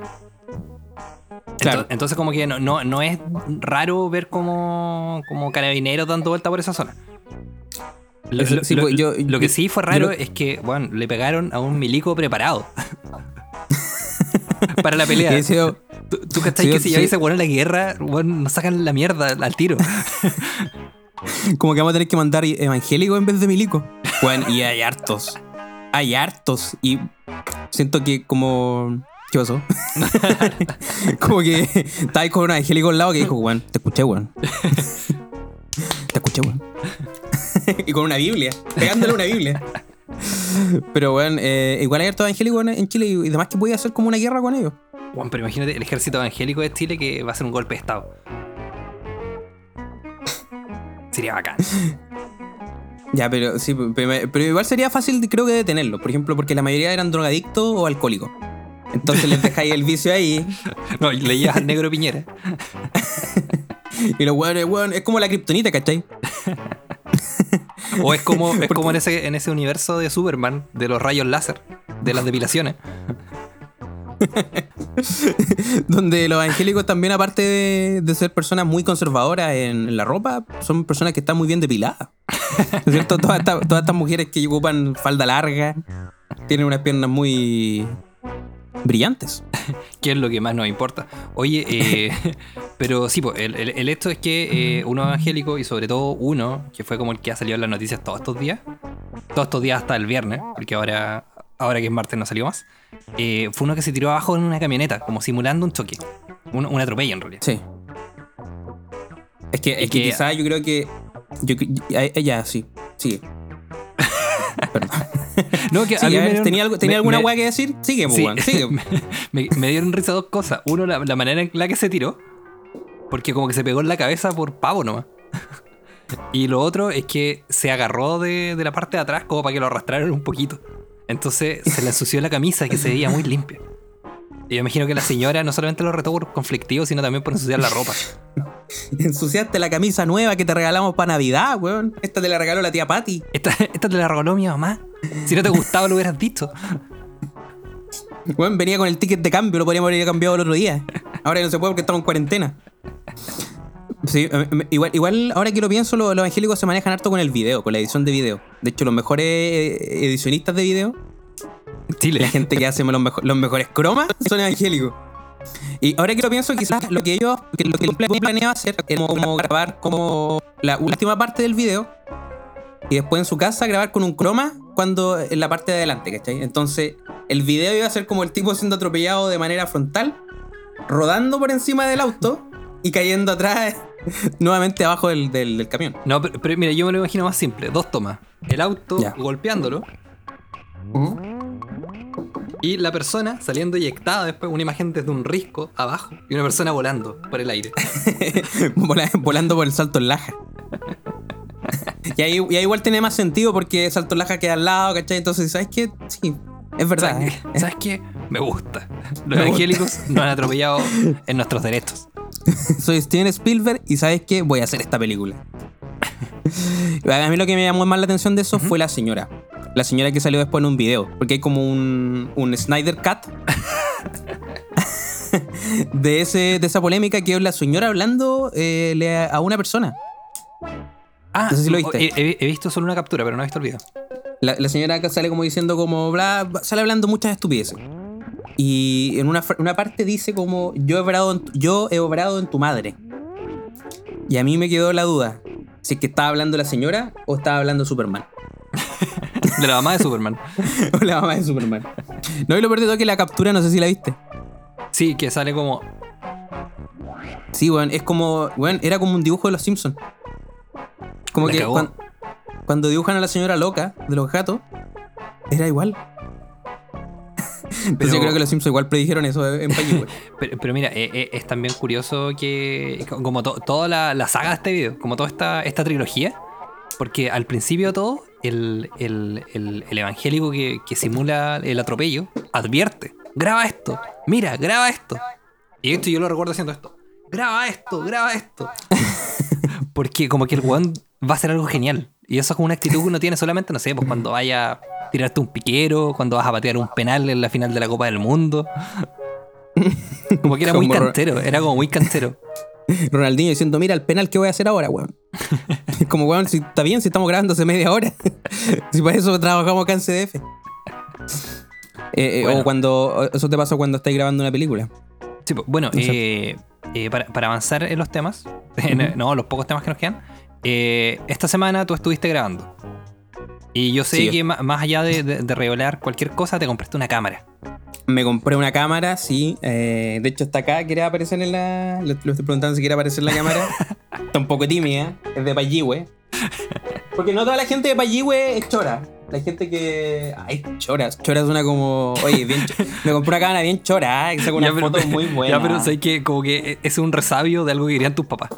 Claro. Ento- Entonces, como que no, no, no es raro ver como, como carabineros dando vuelta por esa zona. Lo, sí, pues, yo- lo que yo- sí fue yo raro es que, bueno, le pegaron a un milico preparado. [laughs] Para la pelea. [laughs] Y ese- ¿Tú, tú cachai que si ya dice, bueno, en la guerra, bueno, nos sacan la mierda al tiro? [laughs] como que vamos a tener que mandar evangélico en vez de milico. Bueno, y hay hartos. Hay hartos. Y siento que como... ¿Qué pasó? como que estaba ahí con un evangélico al lado que dijo, weón, te escuché, weón. te escuché, weón. [laughs] y con una Biblia, pegándole una Biblia. Pero, weón, eh, igual hay hartos evangélicos en, Chile y, y demás que podía hacer como una guerra con ellos. Bueno, pero imagínate el ejército evangélico de Chile que va a ser un golpe de Estado. Sería bacán. [laughs] Ya, pero sí, pero, pero igual sería fácil, creo que detenerlo. Por ejemplo, porque la mayoría eran drogadictos o alcohólicos. Entonces les dejáis el vicio ahí [laughs] No, le llevas al negro Piñera. y los weones, weón, es como la kriptonita, ¿cachai? O es como, [laughs] es como en, ese, en ese universo de Superman, de los rayos láser, de las depilaciones. [laughs] Donde los evangélicos también, aparte de, de ser personas muy conservadoras en, la ropa, son personas que están muy bien depiladas. ¿No es cierto? Todas estas, todas estas mujeres que ocupan falda larga tienen unas piernas muy brillantes. [laughs] que es lo que más nos importa. Oye, eh, pero sí, pues, el, el- el hecho es que eh, uno evangélico y sobre todo uno, que fue como el que ha salido en las noticias todos estos días, todos estos días hasta el viernes, porque ahora, ahora que es martes no salió más, eh, fue uno que se tiró abajo en una camioneta, como simulando un choque, un, un atropello en realidad. Sí. Es que, es que, que- quizás yo creo que. Yo, ya, ya, sí. [laughs] Perdón. No, que Sí, a mí a me ver, dieron- ¿tenía, algo, ¿tenía me- alguna me- weá que decir? Sigue, pues, Sí, sigue. [laughs] me, me dieron risa dos cosas. Uno, la, la manera en la que se tiró, porque como que se pegó en la cabeza por pavo nomás. [laughs] Y lo otro es que se agarró de, de la parte de atrás como para que lo arrastraran un poquito. Entonces se le ensució la camisa que se veía muy limpia. Y yo imagino que la señora no solamente lo retó por conflictivo, sino también por ensuciar la ropa. [laughs] Ensuciaste la camisa nueva que te regalamos para Navidad, weón. Esta te la regaló la tía Patty. Esta, esta te la regaló mi mamá. Si no te gustaba lo hubieras dicho. Weón, venía con el ticket de cambio, lo podríamos haber cambiado el otro día. Ahora ya no se puede porque estamos en cuarentena. Sí, eh, eh, igual, igual ahora que lo pienso, los, los evangélicos se manejan harto con el video, con la edición de video. De hecho, los mejores eh, edicionistas de video, Chile. la gente que hace los, mejo- los mejores cromas, son evangélicos. Y ahora que lo pienso, quizás lo que ellos, lo que yo planeaba hacer era como grabar como la última parte del video y después en su casa grabar con un croma cuando en la parte de adelante, ¿cachai? Entonces el video iba a ser como el tipo siendo atropellado de manera frontal, rodando por encima del auto y cayendo atrás [laughs] nuevamente abajo del, del- del camión. No, pero, pero mira, yo me lo imagino más simple. Dos tomas. El auto Ya. golpeándolo y la persona saliendo eyectada después, una imagen desde un risco abajo y una persona volando por el aire. [laughs] Vola- volando por el salto en laja. [laughs] Y ahí, y ahí igual tiene más sentido porque el salto en laja queda al lado, ¿cachai? Entonces, ¿sabes qué? Sí, es verdad. ¿Sabes? [laughs] ¿Sabes qué? Me gusta. Los [laughs] Me gusta. evangélicos nos han atropellado en nuestros derechos. Soy Steven Spielberg y ¿sabes qué? Voy a hacer esta película. A mí lo que me llamó más la atención de eso fue la señora. La señora que salió después en un video. Porque hay como un, un Snyder Cut de, ese, de esa polémica que es la señora hablando eh, a una persona. Ah, No sé si lo viste. He, visto solo una captura, pero no he visto el video. La, la señora sale como diciendo como bla, sale hablando muchas estupideces. Y en una, una parte dice como yo he obrado en, tu- yo he obrado en tu madre. Y a mí me quedó la duda si es que estaba hablando la señora o estaba hablando Superman. [laughs] De la mamá de Superman. [laughs] o la mamá de Superman. No, y lo peor de todo es que la captura, no sé si la viste. Sí, que sale como. Sí, weón, es como, weón, era como un dibujo de los Simpsons. Como La que cuando dibujan a la señora loca de los gatos, era igual. Entonces Pero- yo creo que los Simpsons igual predijeron eso en weón. [laughs] Pero, pero mira, eh, eh, es también curioso que. Como to- toda la, la saga de este video, como toda esta, esta trilogía. Porque al principio de todo, el, el- el- el evangélico que, que simula el atropello advierte, graba esto, mira, graba esto. Y esto yo lo recuerdo haciendo esto. Graba esto, graba esto. [laughs] Porque como que el weón va a hacer algo genial. Y eso es como una actitud que uno tiene solamente, no sé, pues cuando vaya a tirarte un piquero, cuando vas a patear un penal en la final de la Copa del Mundo. [laughs] Como que era muy Como cantero, era como muy cantero. Ronaldinho diciendo, mira el penal que voy a hacer ahora, weón. [laughs] Como, weón, si está bien, si estamos grabando hace media hora. [laughs] si para eso trabajamos acá en CDF. Eh, eh, Bueno. O cuando. Eso te pasa cuando estáis grabando una película. Sí, pues, bueno, eh, para, para avanzar en los temas, no, los pocos temas que nos quedan, eh, esta semana tú estuviste grabando. Y yo sé Sí. que más allá de, de- de revelar cualquier cosa, te compraste una cámara. Me compré una cámara, sí. eh, de hecho, está acá. ¿Quiere aparecer en la.? Le estoy preguntando si quiere aparecer en la cámara. [laughs] está un poco tímida. Es de Payihue. Porque no toda la gente de Payihue es chora. La gente que. Ay, chora. Chora suena como. Oye, bien. ch- Me compré una cámara bien chora. eh, Que saca una Ya, pero- foto muy buena. Ya, pero sé que como que es un resabio de algo que dirían tus papás.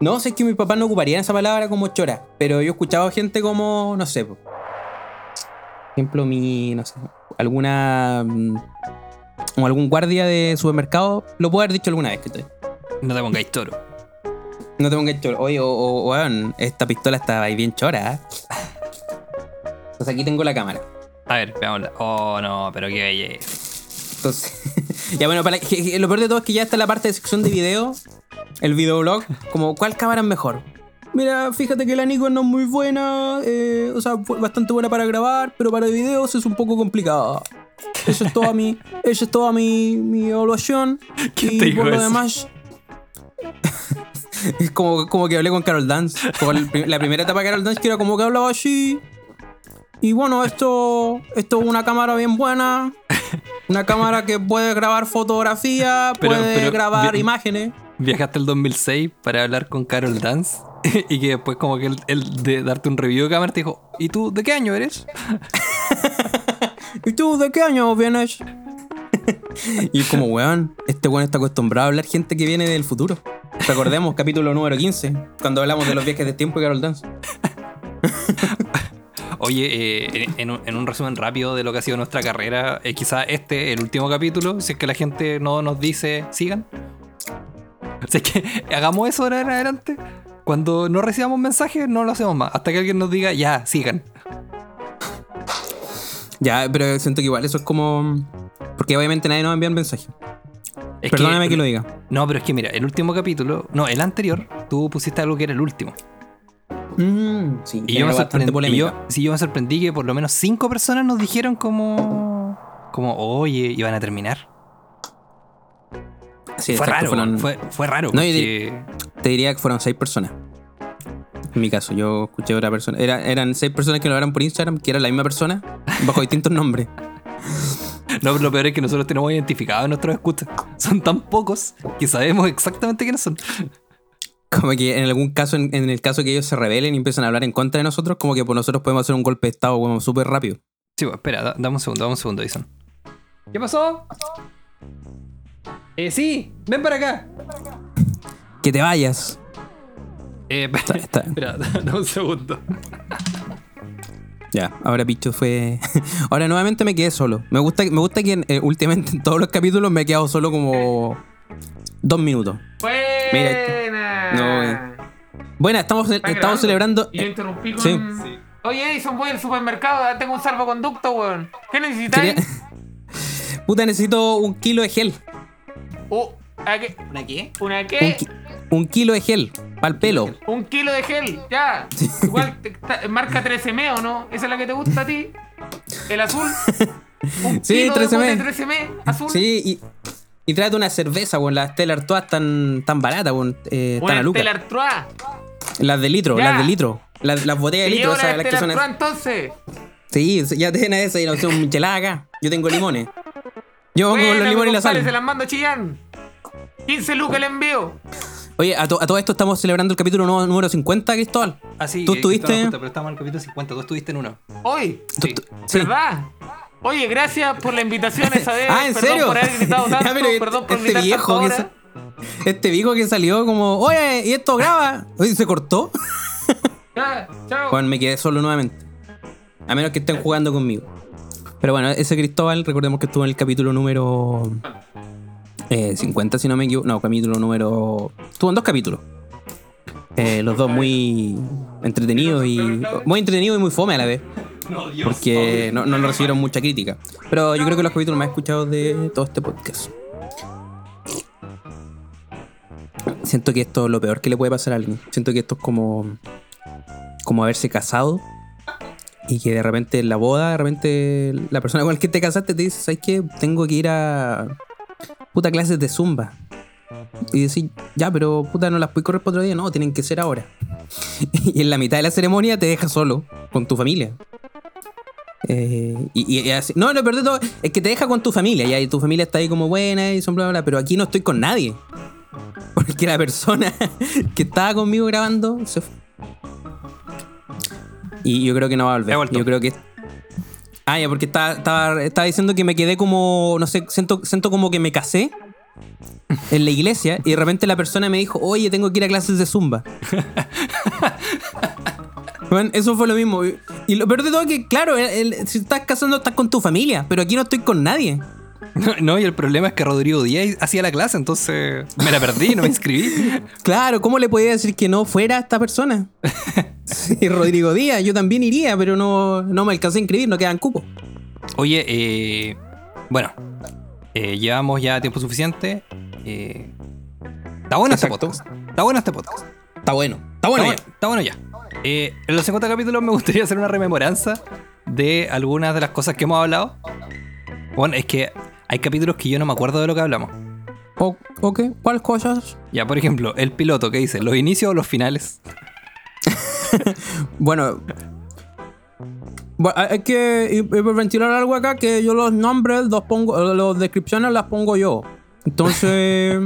No, sé que mis papás no ocuparían esa palabra como chora, pero yo he escuchado gente como, no sé, po. por ejemplo, mi, no sé, alguna, mm, o algún guardia de supermercado, lo puedo haber dicho alguna vez, que No te pongáis toro. No te pongas chora. Oye, o, o, weón, esta pistola está ahí bien chora. ¿eh? Entonces aquí tengo la cámara. A ver, veámosla. Oh, no, pero qué belleza. Entonces, [laughs] ya bueno, para, lo peor de todo es que ya está la parte de sección de video, el videoblog, como cuál cámara es mejor. Mira, fíjate que la Nikon no es muy buena, eh, o sea, fue bastante buena para grabar, pero para videos es un poco complicada. Eso es toda mi, [laughs] eso es toda mi, mi evaluación. ¿Quién te y dijo por lo demás. [laughs] es como, como que hablé con Carol Dance. La primera etapa de Carol Dance que era como que hablaba así. Y bueno, esto, esto es una cámara bien buena. [laughs] Una cámara que puede grabar fotografía, Pero- puede pero- grabar vi- imágenes. Viajaste el 2006 para hablar con Carol Dance [laughs] y que después como que él de darte un review de cámara te dijo, ¿y tú de qué año eres? [laughs] ¿Y tú de qué año vienes? y es como, weón, este weón está acostumbrado a hablar gente que viene del futuro. Recordemos, capítulo número 15, cuando hablamos de los viajes de tiempo y Carol Dance. Oye, eh, en, un, en un resumen rápido de lo que ha sido nuestra carrera, eh, quizá este, el último capítulo, si es que la gente no nos dice sigan. Si es que [laughs] hagamos eso ahora en adelante. Cuando no recibamos mensajes, no lo hacemos más. Hasta que alguien nos diga, ya, sigan. Ya, pero siento que igual eso es como. Porque obviamente nadie nos va a enviar mensaje. Es Perdóname que, lo diga. No, pero es que mira, el último capítulo, no, el anterior, tú pusiste algo que era el último. Mm, sí, Y yo, me sorprendí, y yo, sí, yo me sorprendí que por lo menos cinco personas nos dijeron como, como, oye, iban a terminar. Sí, fue raro, fueron- fue, fue raro. No, yo Te diría que fueron seis personas. En mi caso, yo escuché a otra persona. Era- eran seis personas que lo hablaron por Instagram, que era la misma persona, bajo distintos [laughs] nombres. No, pero lo peor es que nosotros tenemos identificados nuestros escuchas. Son tan pocos que sabemos exactamente quiénes son. Como que en algún caso, en, en el caso que ellos se rebelen y empiezan a hablar en contra de nosotros, como que por nosotros podemos hacer un golpe de estado como súper rápido. Sí, pues, espera, da- dame un segundo, dame un segundo, Edison. ¿Qué pasó? Eh, sí, ven para acá. Que te vayas. Eh, [laughs] Está- está- espera, dame un segundo. Ya, ahora Picho fue. [laughs] ahora nuevamente me quedé solo. Me gusta, me gusta que eh, últimamente en todos los capítulos me he quedado solo como dos minutos. Buena. No, eh. Bueno, estamos, ¿Está estamos celebrando. Y yo interrumpí con... Sí. Oye, Edison, voy al supermercado, tengo un salvoconducto, weón. ¿Qué necesitáis? Quería- [laughs] Puta, necesito un kilo de gel. Uh, ¿a qué? ¿Una qué? ¿Una Un, qué? ki- un kilo de gel. Para el pelo. Un kilo de gel, ya. Igual, marca 13M, ¿o no? ¿Esa es la que te gusta a ti? ¿El azul? [laughs] Un Sí, kilo de 13M. bote 13M, azul. Sí, y, y tráete una cerveza, weón. Las Stella Artois tan, tan baratas, weón. Eh, tan a. Stella Artois. Las de litro, Ya. las de litro. Las, las botellas de litro, esas, la las que son. Artois entonces. Sí, ya tienen esa y no sé, un michelada acá. Yo tengo limones. Yo pongo Buena, los limones y la sal. Se las mando Chillán. 15 lucas el envío. Oye, a, to- a todo esto estamos celebrando el capítulo número 50, Cristóbal. Ah, sí, ¿Tú eh, estuviste? pero estamos en el capítulo 50, tú estuviste en uno. Hoy. Sí. sí. Oye, gracias por la invitación esa vez. Ah, ¿en perdón serio? por haber gritado [laughs] Ya, tanto, pero este- perdón por este gritar viejo que sa- Este viejo que salió como, oye, ¿y esto graba? Oye, ¿se cortó? Ya, chao. Juan, me quedé solo nuevamente. A menos que estén jugando conmigo. Pero bueno, ese Cristóbal, recordemos que estuvo en el capítulo número eh, 50, si no me equivoco. No, capítulo número. Estuvo en dos capítulos. Eh, los dos muy entretenidos y. Muy entretenidos y muy fome a la vez. Porque no, no nos recibieron mucha crítica. Pero yo creo que los capítulos más escuchados de todo este podcast. Siento que esto es lo peor que le puede pasar a alguien. Siento que esto es como. como haberse casado. Y que de repente en la boda, de repente la persona con la que te casaste te dice, ¿sabes qué? Tengo que ir a puta clases de zumba. Y decir, ya, pero puta, no las puedes correr para otro día. No, tienen que ser ahora. [laughs] y en la mitad de la ceremonia te dejas solo, con tu familia. Eh, y, y así- no, lo peor de todo es que te deja con tu familia. Y tu familia está ahí como buena y son bla, bla, bla. Pero aquí no estoy con nadie. [laughs] Porque la persona [laughs] que estaba conmigo grabando se fue. Y yo creo que no va a volver. Yo creo que. Ah, ya, porque estaba, estaba, estaba diciendo que me quedé como. No sé, siento, siento como que me casé en la iglesia y de repente la persona me dijo, oye, tengo que ir a clases de zumba. [laughs] Bueno, eso fue lo mismo. Y lo peor de todo es que, claro, el- el- si estás casando estás con tu familia, pero aquí no estoy con nadie. No, [laughs] no, y el problema es que Rodrigo Díaz hacía la clase, entonces me la perdí, no me inscribí. [laughs] Claro, ¿cómo le podía decir que no fuera esta persona? [laughs] Sí, Rodrigo Díaz, yo también iría, pero no, no me alcancé a inscribir, no quedan cupos. Oye, eh, bueno, eh, llevamos ya tiempo suficiente. eh, está bueno Exacto. este podcast. Está bueno este podcast. Está bueno, está Está bueno. bueno, está bueno ya. Eh, en los 50 capítulos me gustaría hacer una rememoranza de algunas de las cosas que hemos hablado. Bueno, es que hay capítulos que yo no me acuerdo de lo que hablamos. O- ok, ¿cuáles cosas? Ya, por ejemplo, el piloto que dice, los inicios o los finales. [laughs] Bueno. Bueno, hay que hiperventilar algo acá que yo los nombres los pongo, las descripciones las pongo yo. Entonces.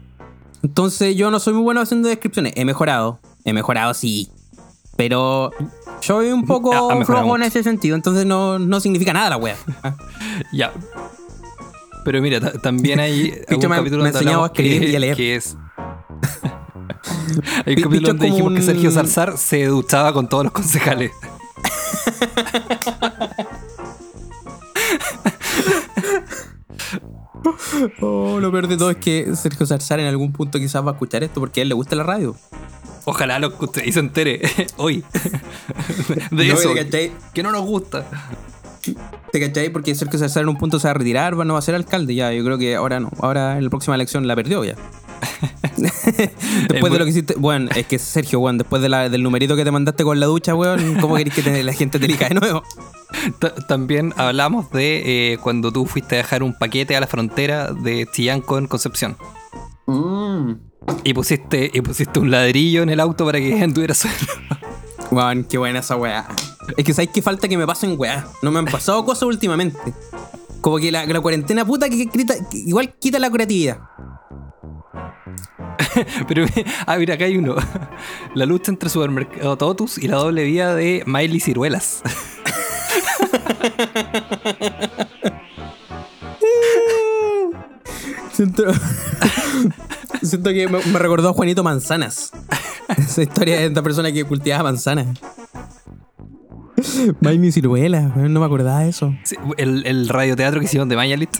[laughs] entonces yo no soy muy bueno haciendo descripciones. He mejorado. He mejorado, sí. Pero soy un Ha- ha poco mejorado flojo en ese sentido. Entonces no, no significa nada la wea. [laughs] Ya. Pero mira, ta- también hay [laughs] Picho me- capítulo me donde a escribir que, y a leer. que es... [laughs] hay un capítulo donde dijimos que un- Sergio Salzar se duchaba con todos los concejales. Oh, lo peor de todo es que Sergio Zarzar en algún punto quizás va a escuchar esto porque a él le gusta la radio. Ojalá lo escuche y se entere [laughs] hoy [laughs] de No, eso. ¿te cachai? Que no nos gusta. ¿Te cachai? Porque Sergio Zarzar en un punto se va a retirar, va- no va a ser alcalde ya. Yo creo que ahora no. Ahora en la próxima elección la perdió ya. [laughs] después de lo que hiciste. Bueno, es que Sergio, weón, después de la- del numerito que te mandaste con la ducha, weón, ¿cómo querés que te- la gente te elija de nuevo? Ta- También hablamos de eh, cuando tú fuiste a dejar un paquete a la frontera de Chillán con Concepción. Y pusiste, y pusiste un ladrillo en el auto para que [laughs] anduviera suelo. Weón, qué buena esa weá. Es que sabes que falta que me pasen weá. No me han pasado cosas últimamente. Como que la, la cuarentena puta que, grita- que igual quita la creatividad. [laughs] Pero, ah, mira, acá hay uno. La lucha entre Supermercado Totus y la doble vía de Miley Ciruelas. [laughs] Siento, [laughs] siento que me, me recordó a Juanito Manzanas. [laughs] Esa historia de esta persona que cultivaba manzanas. [laughs] Miley Ciruela, no me acordaba de eso. Sí, el, el radioteatro que hicieron de Mayalit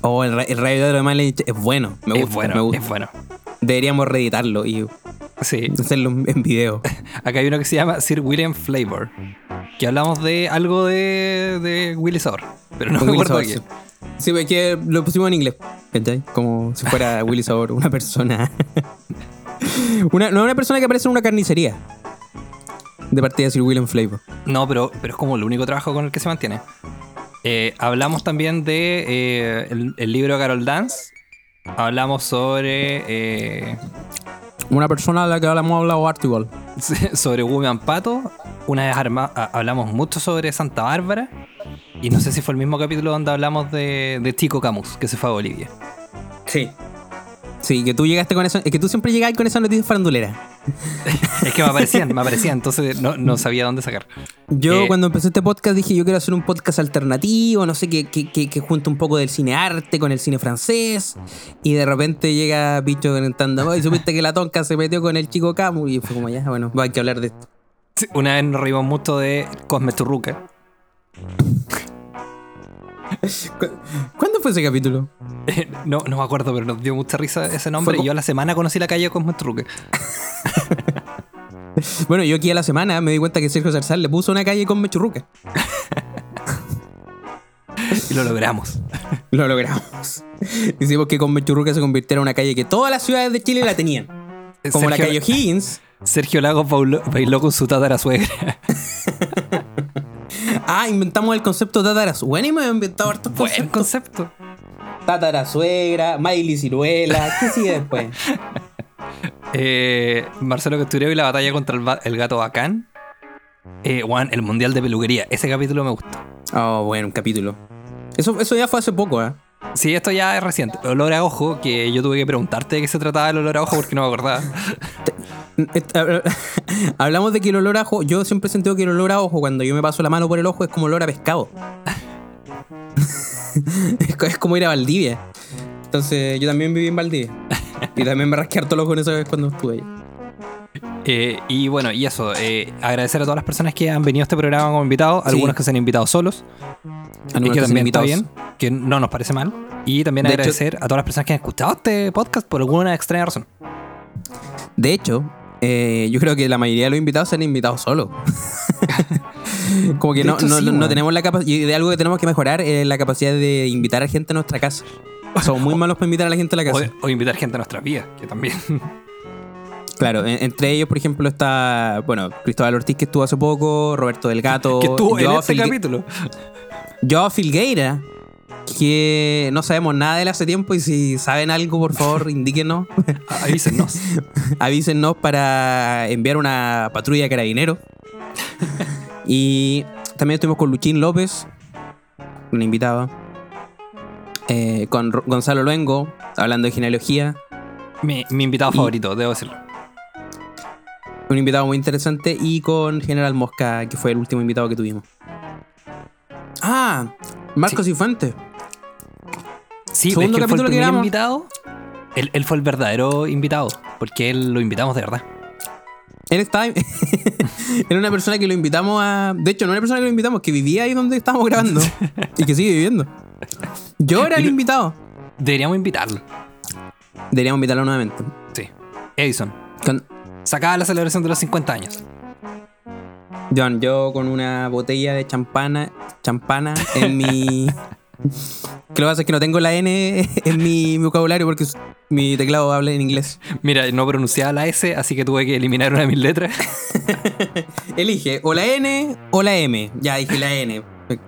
Oh, el, el radio de Miley es bueno. Me gusta, es bueno, me gusta. es bueno. Deberíamos reeditarlo y Sí. hacerlo en video. Acá hay uno que se llama Sir William Flavor. Que hablamos de algo de, de Willy Sabor. Pero no me acuerdo sí. es que lo pusimos en inglés. ¿cachai? Como si fuera [laughs] Willy Sabor, una persona. una, no una persona que aparece en una carnicería. De partida de Sir William Flavor. No, pero, pero es como el único trabajo con el que se mantiene. Eh, hablamos también de eh, el, el libro Carol Dance. Hablamos sobre eh, Una persona de la que hablamos hablado Artibald. [laughs] sobre Woman Pato. Una vez hablamos mucho sobre Santa Bárbara. Y no sé si fue el mismo capítulo donde hablamos de, de Chico Camus, que se fue a Bolivia. Sí. Sí, que tú llegaste con eso. Es que tú siempre llegas con esa noticia farandulera. [laughs] Es que me aparecían, me aparecían, entonces no, no sabía dónde sacar. Yo Eh, cuando empecé este podcast dije yo quiero hacer un podcast alternativo, no sé, que, que, que, que junte un poco del cine arte con el cine francés. Y de repente llega Picho comentando, "Ay, supiste que la tonca se metió con el chico Camus. Y fue como ya, bueno, hay que hablar de esto. Una vez nos reímos mucho de Cosme Churruca. [laughs] ¿Cu- ¿Cuándo fue ese capítulo? No, no me acuerdo, pero nos dio mucha risa ese nombre. Fue Y yo a la semana conocí la calle Cosme Churruca. [laughs] Bueno, yo aquí a la semana me di cuenta que Sergio Zarzal le puso una calle con Mechurruca. [laughs] Y lo logramos. Lo logramos. Hicimos que con Mechurruca se convirtiera en una calle que todas las ciudades de Chile la tenían. Como la calle O'Higgins. Sergio Lagos bailó, bailó con su tatara suegra. Ah, inventamos el concepto de tataras. Bueno, y me he inventado hartos Buen conceptos. concepto. Tatara suegra, Miley Ciruela. ¿Qué sigue después? [laughs] Eh, Marcelo Castureo y la batalla contra el gato bacán. Eh, Juan, el mundial de peluquería. Ese capítulo me gustó. Oh, bueno, un capítulo. Eso, eso ya fue hace poco, ¿eh? Sí, esto ya es reciente. Olor a ojo, que yo tuve que preguntarte de qué se trataba el olor a ojo porque no me acordaba. Et- hab- [laughs] Hablamos de que el olor a ojo. Yo siempre he sentido que el olor a ojo, cuando yo me paso la mano por el ojo, es como olor a pescado. [laughs] es, co- es como ir a Valdivia. Entonces, yo también viví en Valdivia. Y también me rasqué harto el ojo en esa vez cuando estuve ahí. Eh, y bueno, y eso, eh, agradecer a todas las personas que han venido a este programa como invitados, Sí. algunos que se han invitado solos, Algunos que que también está bien, que no nos parece mal. Y también De hecho- agradecer a todas las personas que han escuchado este podcast por alguna extraña razón. De hecho, eh, yo creo que la mayoría de los invitados se han invitado solos. [laughs] Como que no, hecho, no, sí, no tenemos la capacidad. Y de algo que tenemos que mejorar es la capacidad de invitar a gente a nuestra casa. [laughs] Somos muy malos para invitar a la gente a la O, casa. o invitar gente a nuestras vidas, que también. [laughs] Claro, en- entre ellos, por ejemplo, está, bueno, Cristóbal Ortiz que estuvo hace poco, Roberto del Gato, que estuvo en este Filgue- capítulo. Joao Filgueira, que no sabemos nada de él hace tiempo y si saben algo, por favor, [laughs] indíquenos, Avísenos. [laughs] avísennos para enviar una patrulla de carabineros. [laughs] y también estuvimos con Luchín López, un invitado, eh, con Gonzalo Luengo, hablando de genealogía. mi, mi invitado Y- favorito, debo decirlo. Un invitado muy interesante y con General Mosca, que fue el último invitado que tuvimos. Ah, Marcos. Sí, Segundo es que fue el capítulo que invitado. Él, él fue el verdadero invitado, porque él lo invitamos de verdad. Él estaba. [laughs] era una persona que lo invitamos a. De hecho, no era una persona que lo invitamos, que vivía ahí donde estábamos grabando. y que sigue viviendo. Yo era el invitado. Deberíamos invitarlo. Deberíamos invitarlo nuevamente. Sí. Edison. Con- Sacaba la celebración de los 50 años. John, yo con una botella de champana, champana en mi. [laughs] Que lo que pasa es que no tengo la N en mi vocabulario porque mi teclado habla en inglés. Mira, no pronunciaba la S, así que tuve que eliminar una de mis letras. [laughs] Elige o la N o la M. Ya dije la N. [laughs]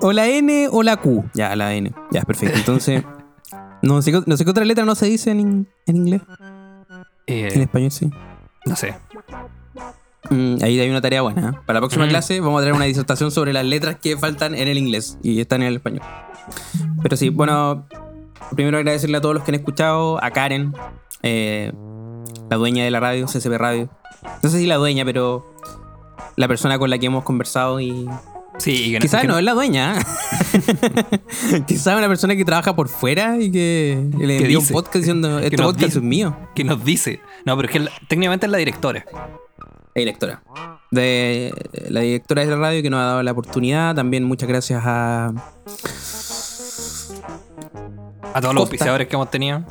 o la N o la Q. Ya, la N. Ya, perfecto. Entonces, no sé, qué- no sé qué otra letra no se dice en, en inglés. En Eh, español sí. No sé. Mm, ahí hay una tarea buena. ¿eh? Para la próxima Mm. clase vamos a tener una disertación sobre las letras que faltan en el inglés y están en el español. Pero sí, bueno, primero agradecerle a todos los que han escuchado, a Karen, eh, la dueña de la radio, CCP Radio. No sé si la dueña, pero la persona con la que hemos conversado y... Sí, Quizás no es la dueña. ¿eh? [laughs] Quizás una persona que trabaja por fuera y que le envía un podcast diciendo, este podcast dice. es mío. que nos dice. No, pero es que la- técnicamente es la directora. La directora. De la directora de la radio que nos ha dado la oportunidad. También muchas gracias a. A todos los auspiciadores que hemos tenido.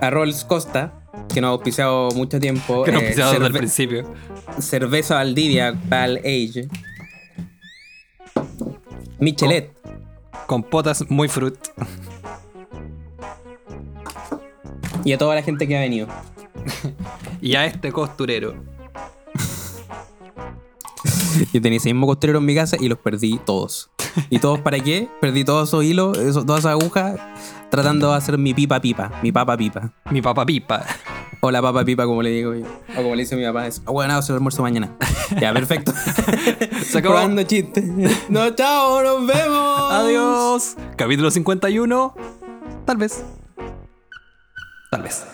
a Rolls Costa, que nos ha auspiciado mucho tiempo. Que nos eh, auspiciaron desde el principio. cerveza Valdivia, Val Age. Michelet. Con potas muy fruit. Y a toda la gente que ha venido. [laughs] Y a este costurero. [laughs] Yo tenía ese mismo costurero en mi casa y los perdí todos. ¿Y todos para qué? Perdí todos esos hilos, esos- todas esas agujas, tratando de hacer mi pipa pipa, mi papa pipa. Mi papá pipa. O la papa pipa, como le digo yo. O como le dice mi papá. Es, bueno, se lo almuerzo mañana. Ya, perfecto. [laughs] Se. Probando chistes. No, chao, nos vemos. Adiós. Capítulo 51. Tal vez. Tal vez.